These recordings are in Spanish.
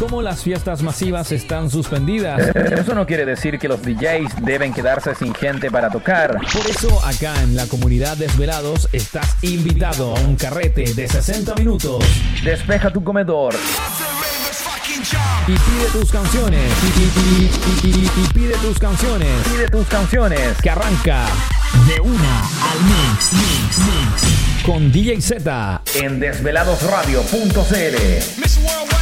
como las fiestas masivas están suspendidas. Eso no quiere decir que los DJs deben quedarse sin gente para tocar. Por eso acá en la comunidad Desvelados estás invitado a un carrete de 60 minutos. Despeja tu comedor y pide tus canciones. Y, pide tus canciones. Pide tus canciones. Que arranca de una al mix, mix, mix. Con DJ Z en desveladosradio.cl.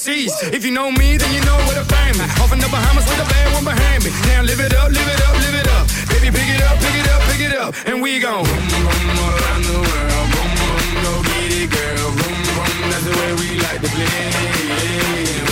overseas. If you know me, then you know where to find me. Off in the Bahamas with a bad one behind me. Now live it up, live it up, live it up. Baby, pick it up, pick it up, pick it up. And we gon' boom, boom, all around the world. Boom, boom, go get it, girl. Boom, boom, that's the way we like to play.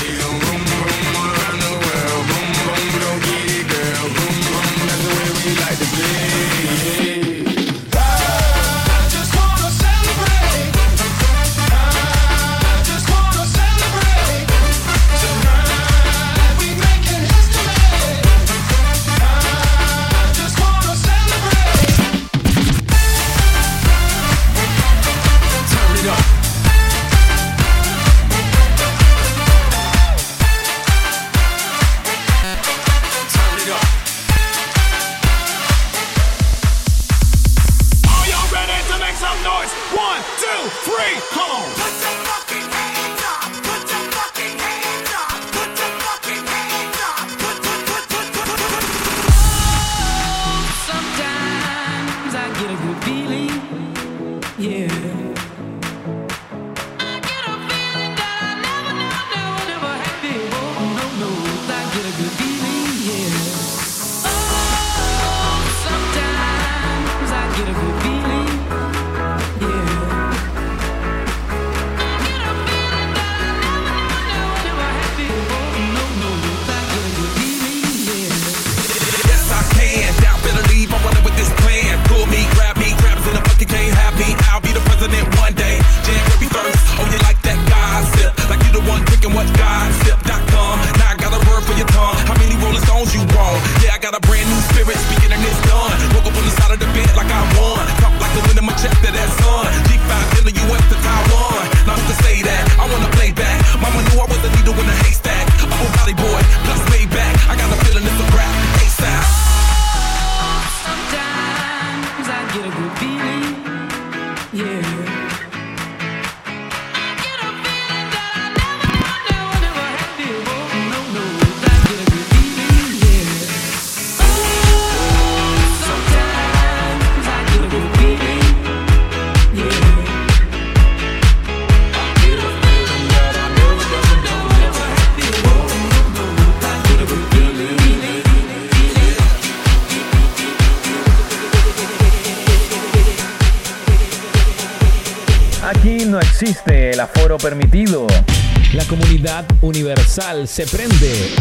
se prende.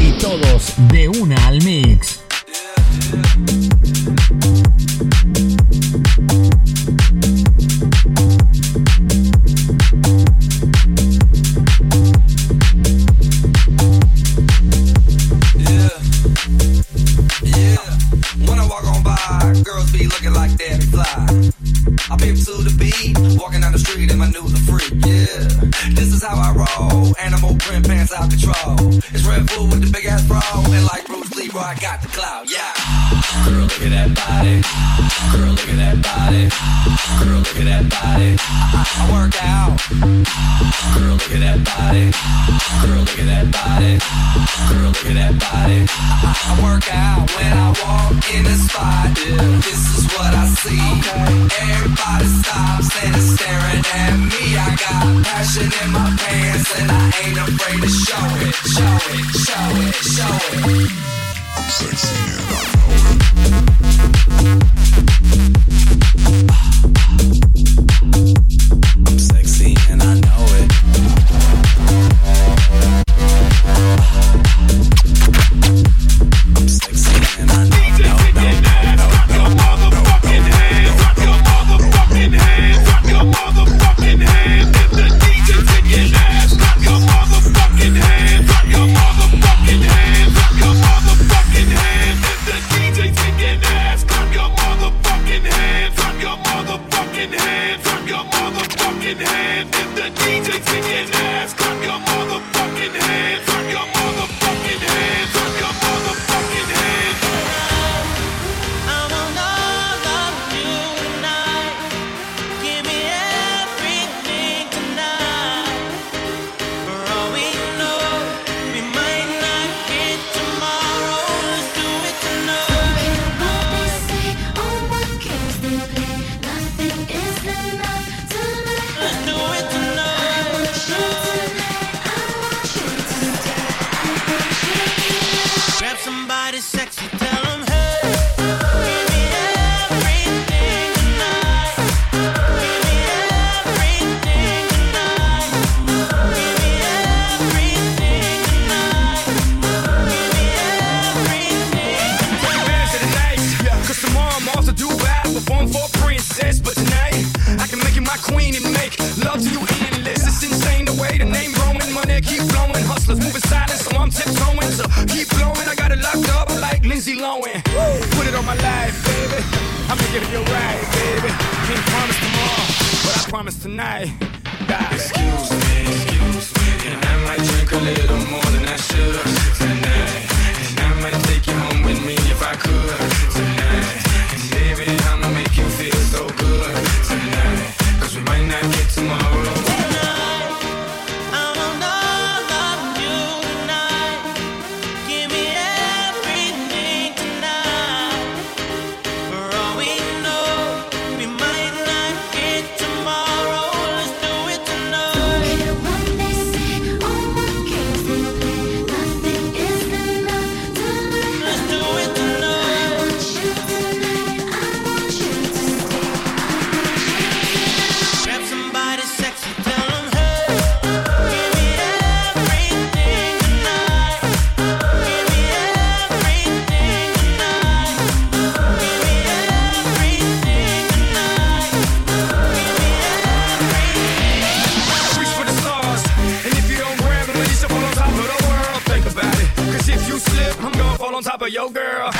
for your girl.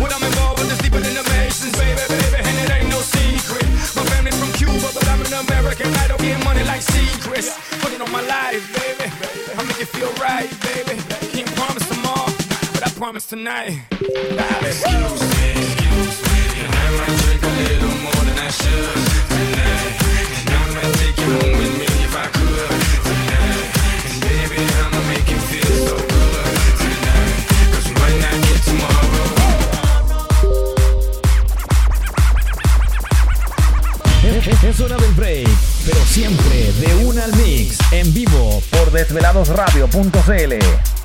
when I'm involved with this deeper than the Masons, baby, baby, and it ain't no secret. My family's from Cuba, but I'm an American. I don't get money like secrets. Put it on my life, baby. I'll make it feel right, baby. Can't promise tomorrow, but I promise tonight. Excuse me, excuse me. I might drink a little more than I should. desveladosradio.cl.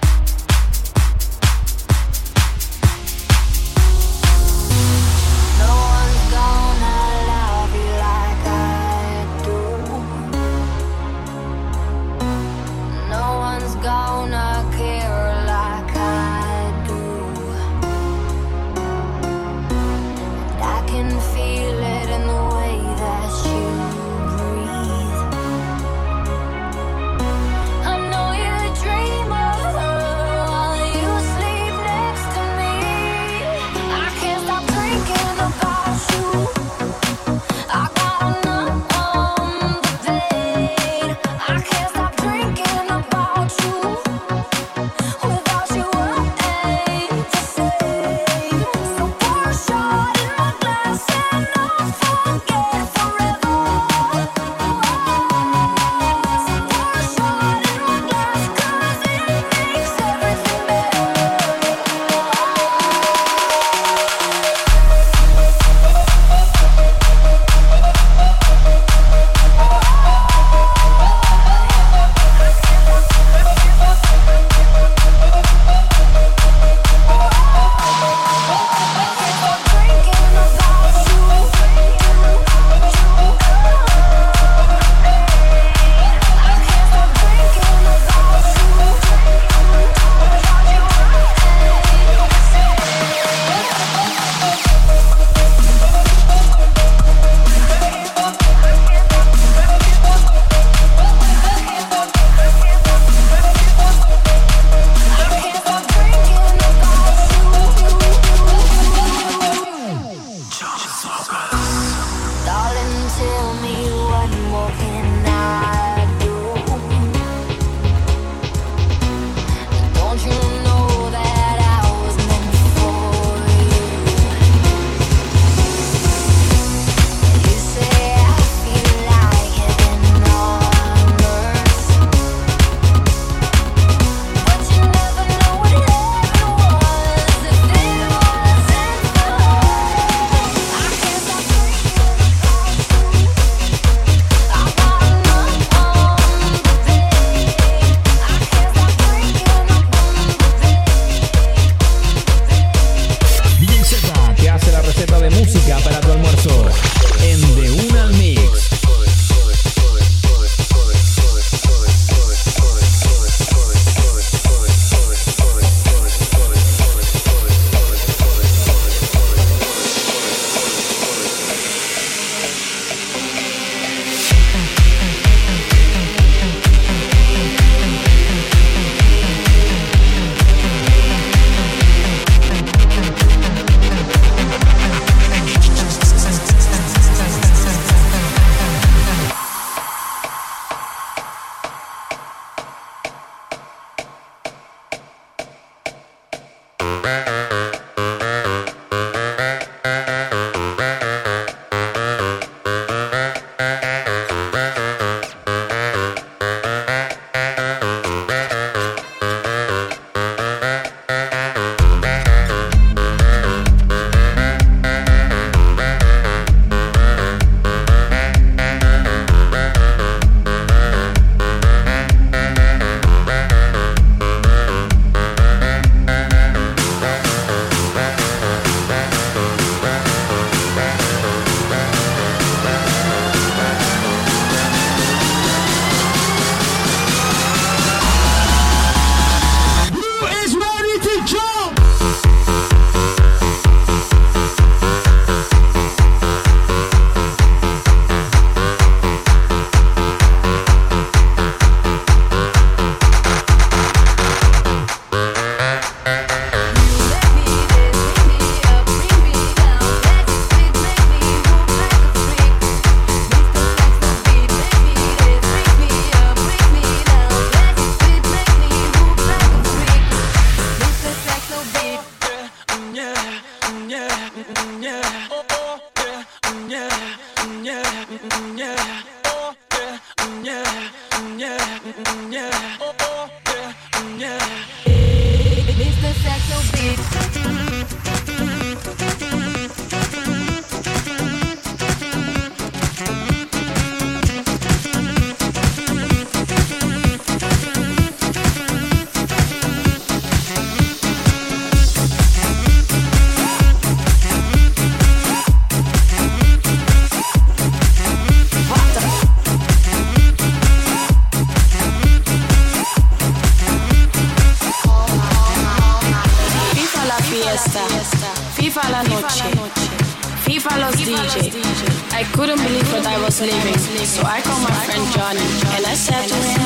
so I called my friend Johnny and I said to him,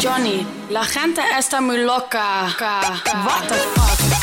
Johnny, la gente está muy loca. What the fuck?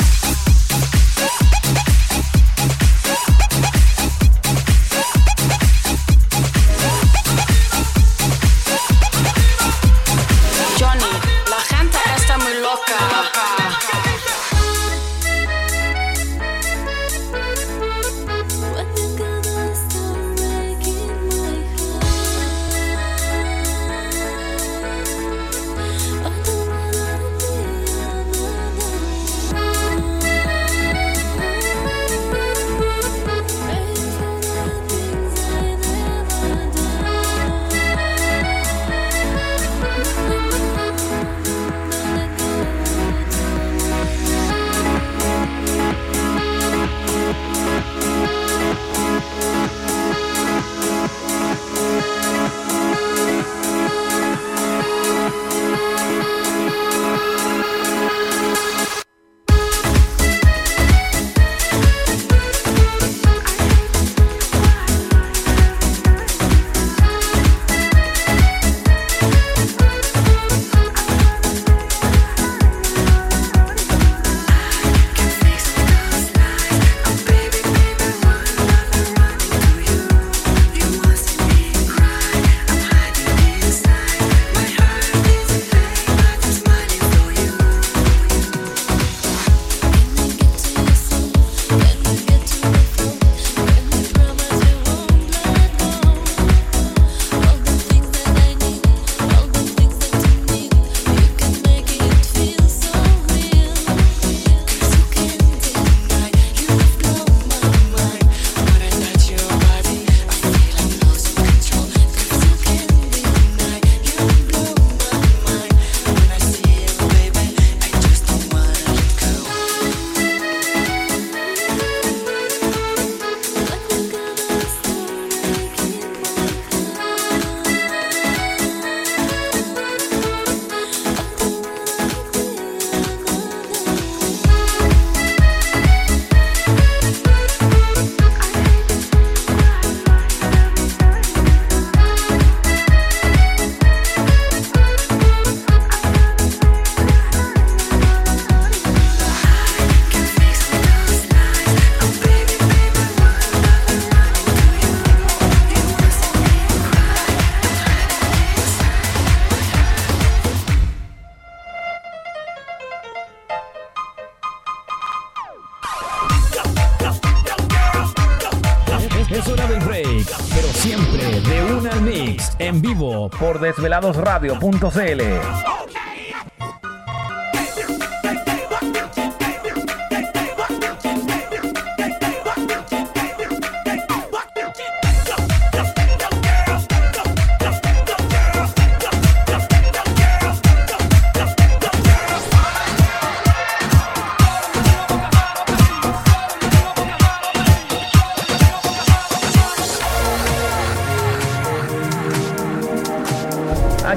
Por desveladosradio.cl.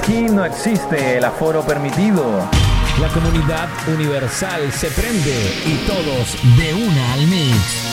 Aquí no existe el aforo permitido. La comunidad universal se prende y todos De una al mix.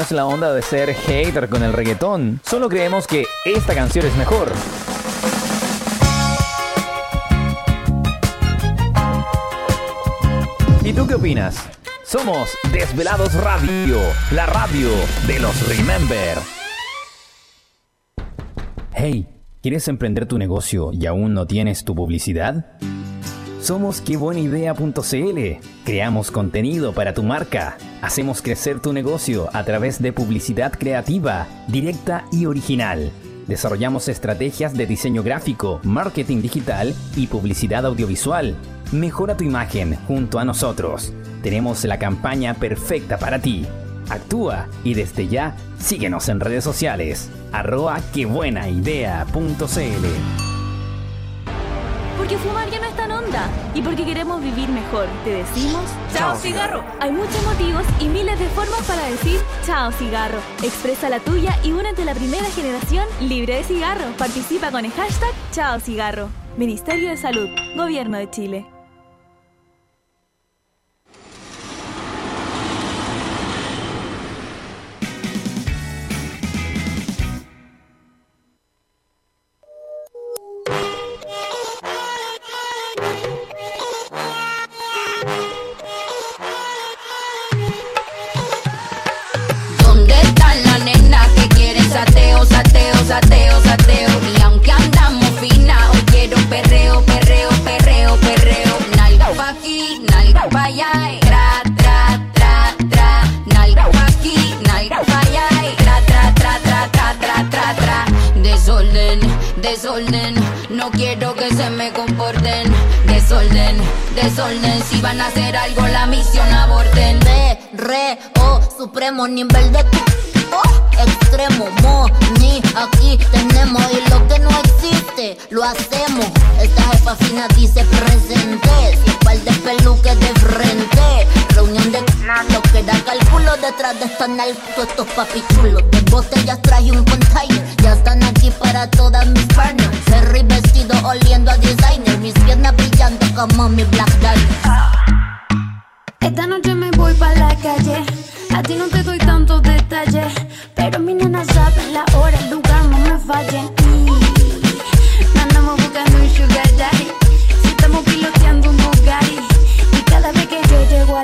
es la onda de ser hater con el reggaetón, solo creemos que esta canción es mejor. ¿Y tú qué opinas? Somos Desvelados Radio, la radio de los Remember. Hey, ¿quieres emprender tu negocio y aún no tienes tu publicidad? Somos quebuenaidea.cl. Creamos contenido para tu marca. Hacemos crecer tu negocio a través de publicidad creativa, directa y original. Desarrollamos estrategias de diseño gráfico, marketing digital y publicidad audiovisual. Mejora tu imagen junto a nosotros. Tenemos la campaña perfecta para ti. Actúa y desde ya síguenos en redes sociales. arroa quebuenaidea.cl porque fumar ya no es tan onda. Y porque queremos vivir mejor, te decimos... ¡Chao, cigarro! Hay muchos motivos y miles de formas para decir ¡Chao, cigarro! Expresa la tuya y únete a la primera generación libre de cigarro. Participa con el hashtag chao cigarro. Ministerio de Salud, Gobierno de Chile.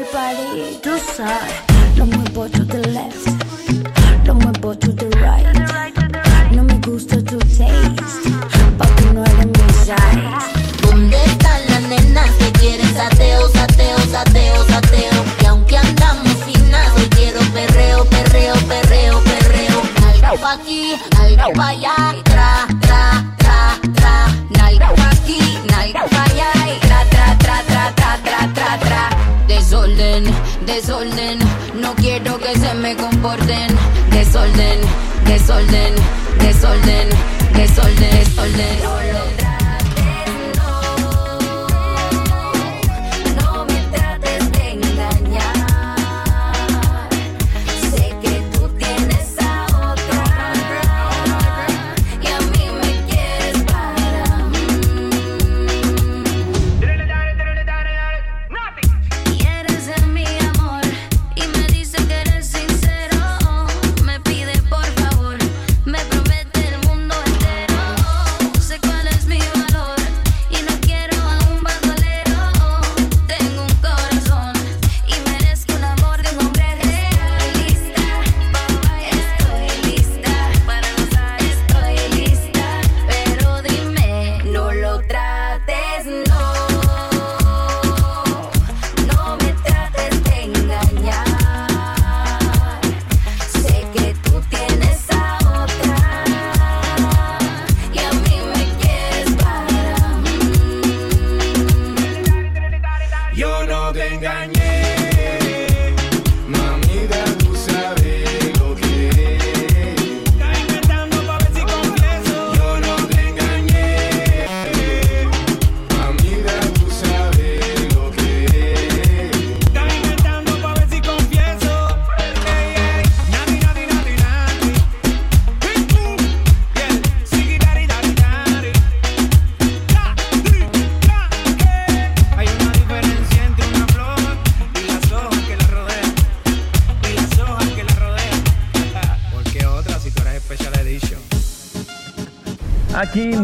al parir, tú.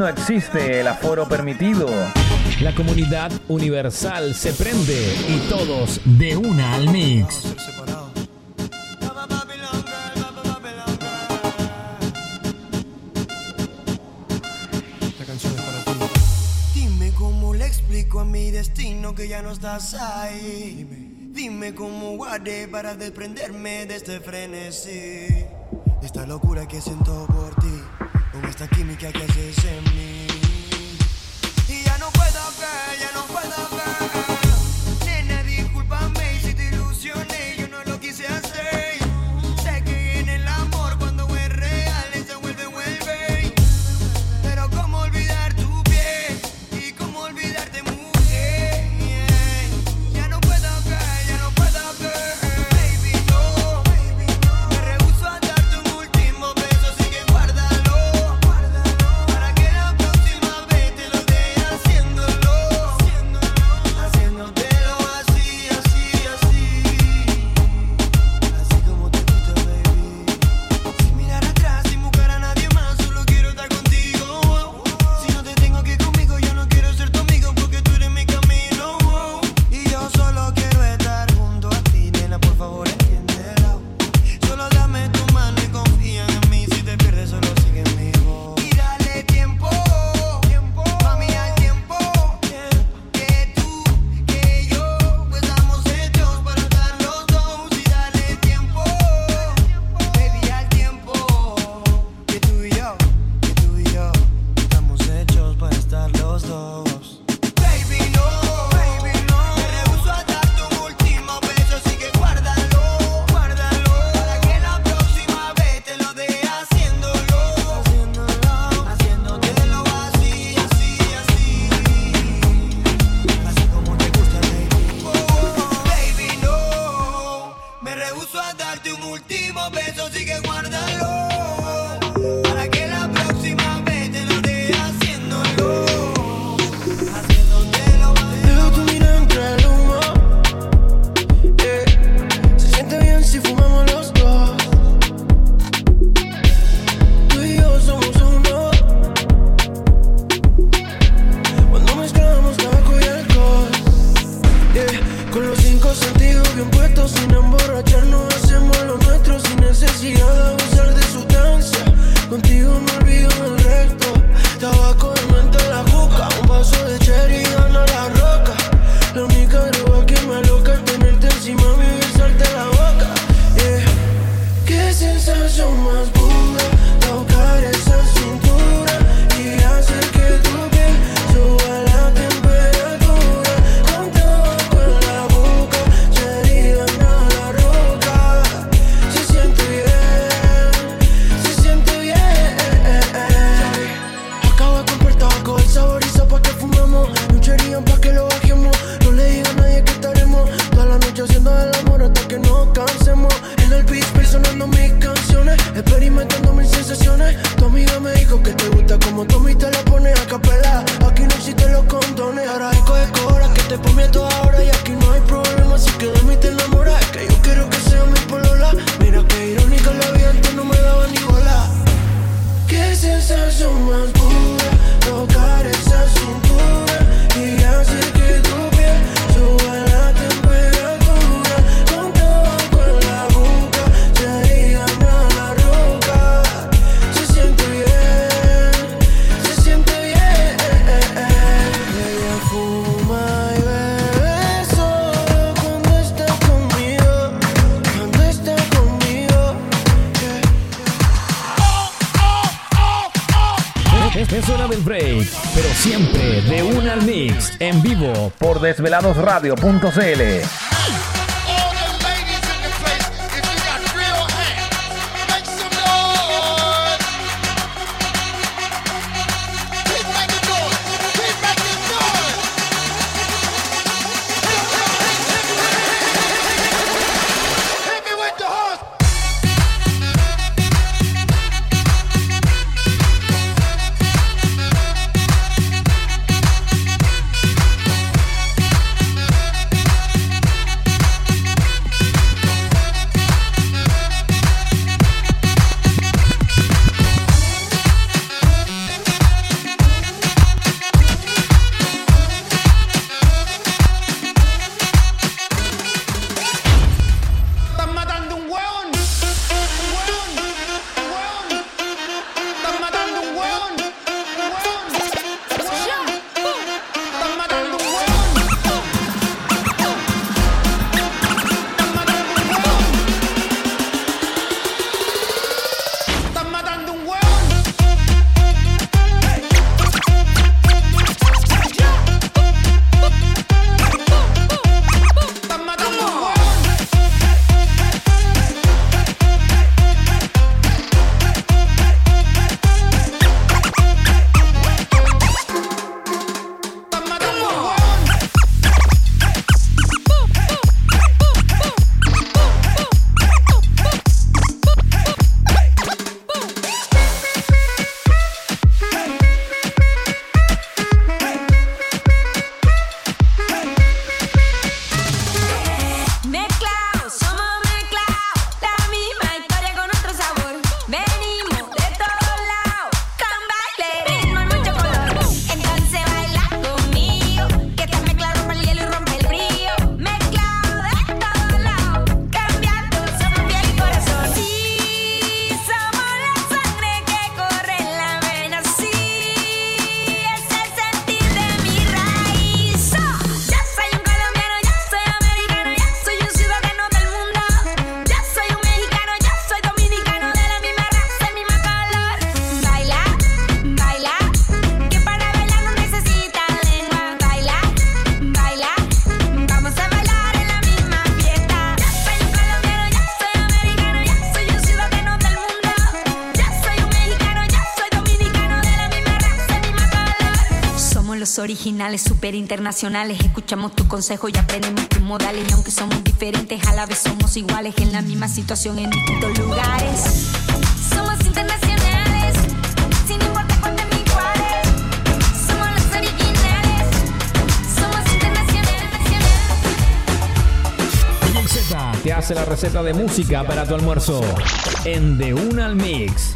no existe el aforo permitido. La comunidad universal se prende y todos de una al mix. Dime cómo le explico a mi destino que ya no estás ahí. Dime cómo guardé para desprenderme de este frenesí. De esta locura que siento por Esta química que haces en mí el amor hasta que nos cansemos. En el beat sonando mis canciones, experimentando mis sensaciones. Tu amiga me dijo que te gusta como Tommy te la pone a capela. Aquí no existen los condones, ahora hay cola que te prometo ahora y aquí no hay problema. Así que de mí te enamoras, que yo quiero que sea mi polola. Mira que irónica la vida antes no me daba ni bola. Qué sensación más pura, tocar esa cintura y hacer que tú Siempre de una al mix, en vivo por desveladosradio.cl. originales, super internacionales. Escuchamos tu consejo y aprendemos tus modales. Y aunque somos diferentes, a la vez somos iguales. En la misma situación, en distintos lugares. Somos internacionales, sin importar cuántos iguales. Somos los originales, somos internacionales. Z te hace la receta de música para tu almuerzo. En De Una al Mix.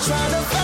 try to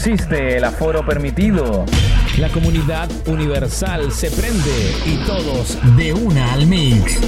existe el aforo permitido. La comunidad universal se prende y todos de una al mix.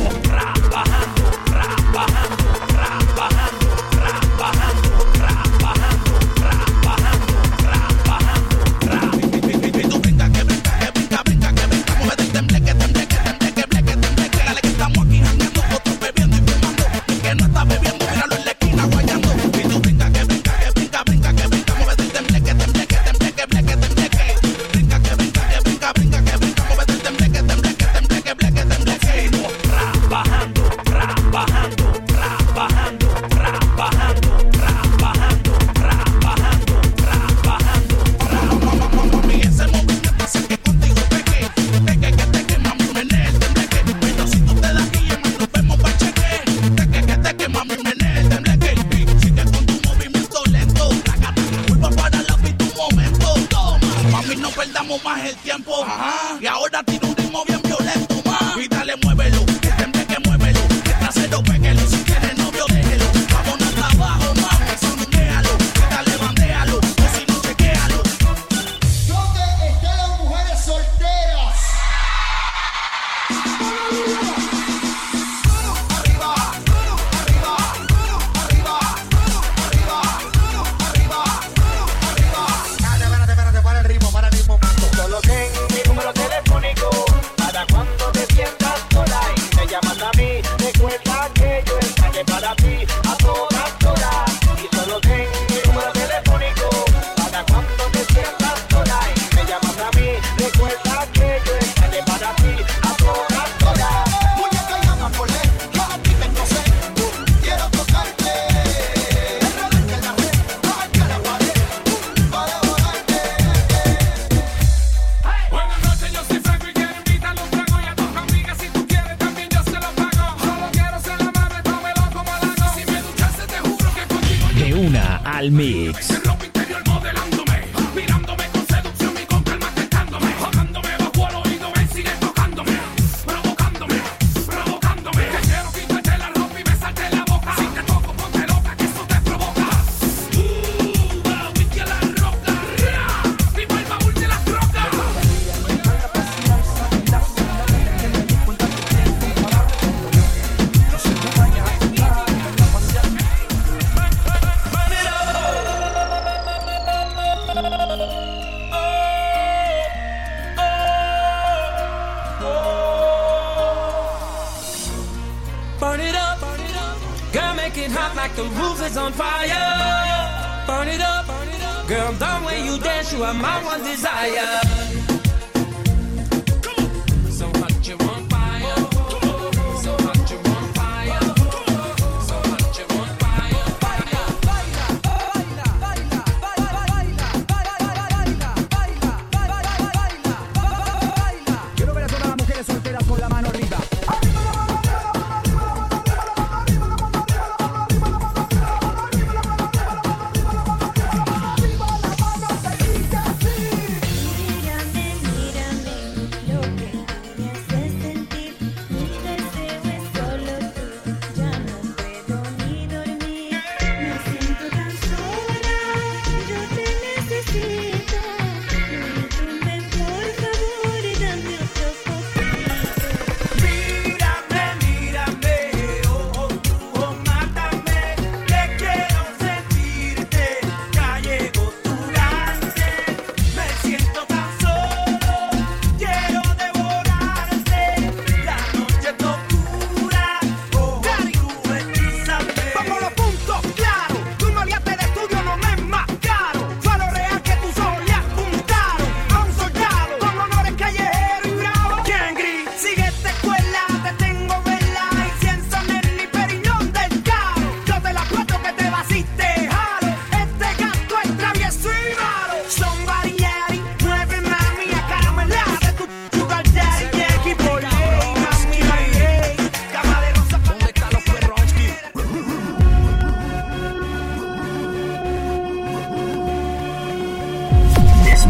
like the roof is on fire. Burn it up, burn it up. Girl, the way you dance, you are my one desire.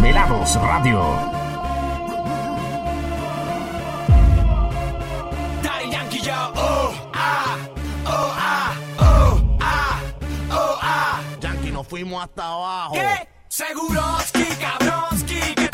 Desvelados Radio. Oh, ah, oh, ah, oh, ah, Yankee, nos fuimos hasta abajo. ¿Qué? Seguroski, cabronski, que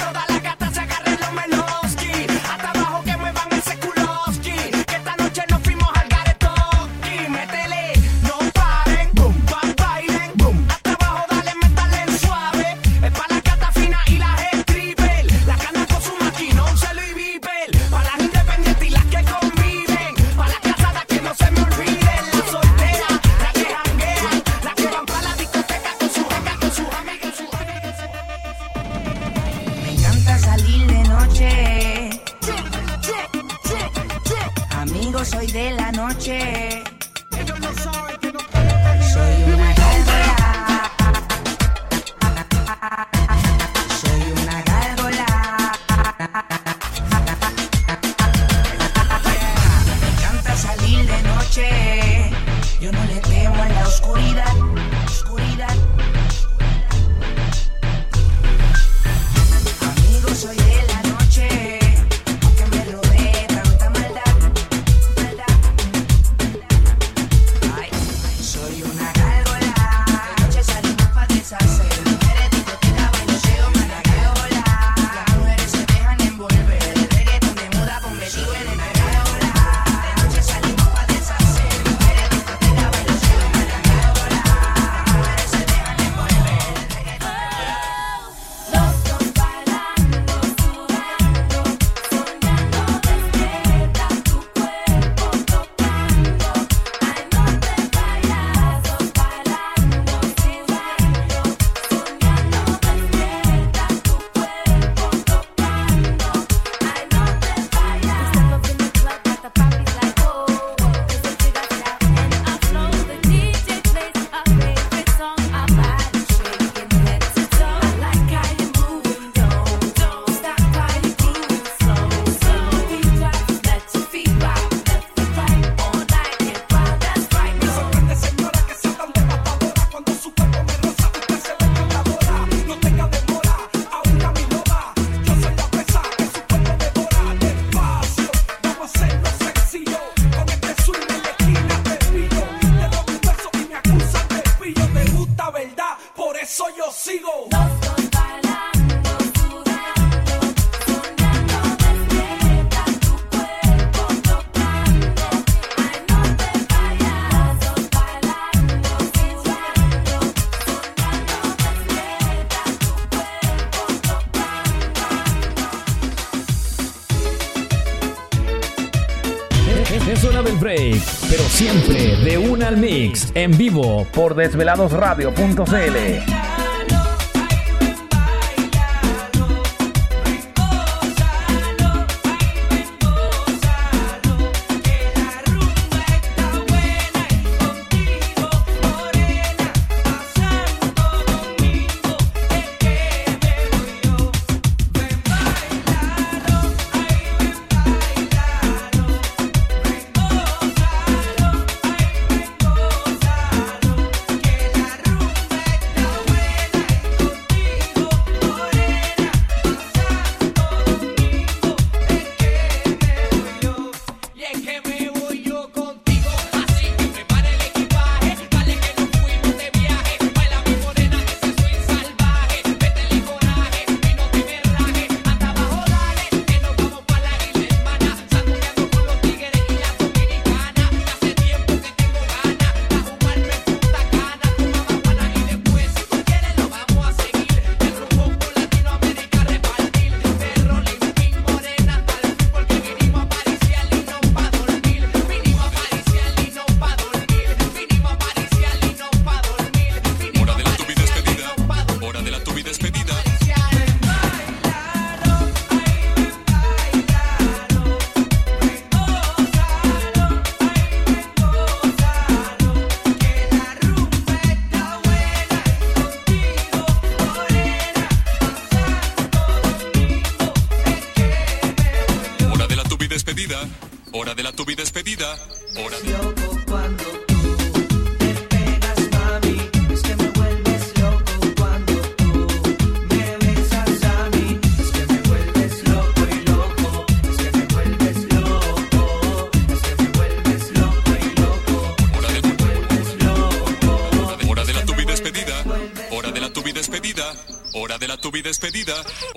Mix en vivo por desveladosradio.cl.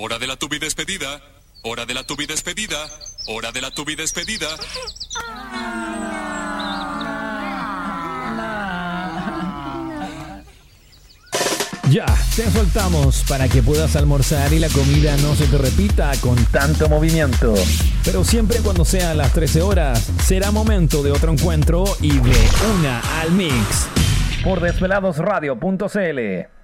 hora de la tubi despedida, hora de la tubi despedida, hora de la tubi despedida. Ya, te soltamos para que puedas almorzar y la comida no se te repita con tanto movimiento. Pero siempre cuando sean las 13 horas, será momento de otro encuentro y de una al mix. Por desveladosradio.cl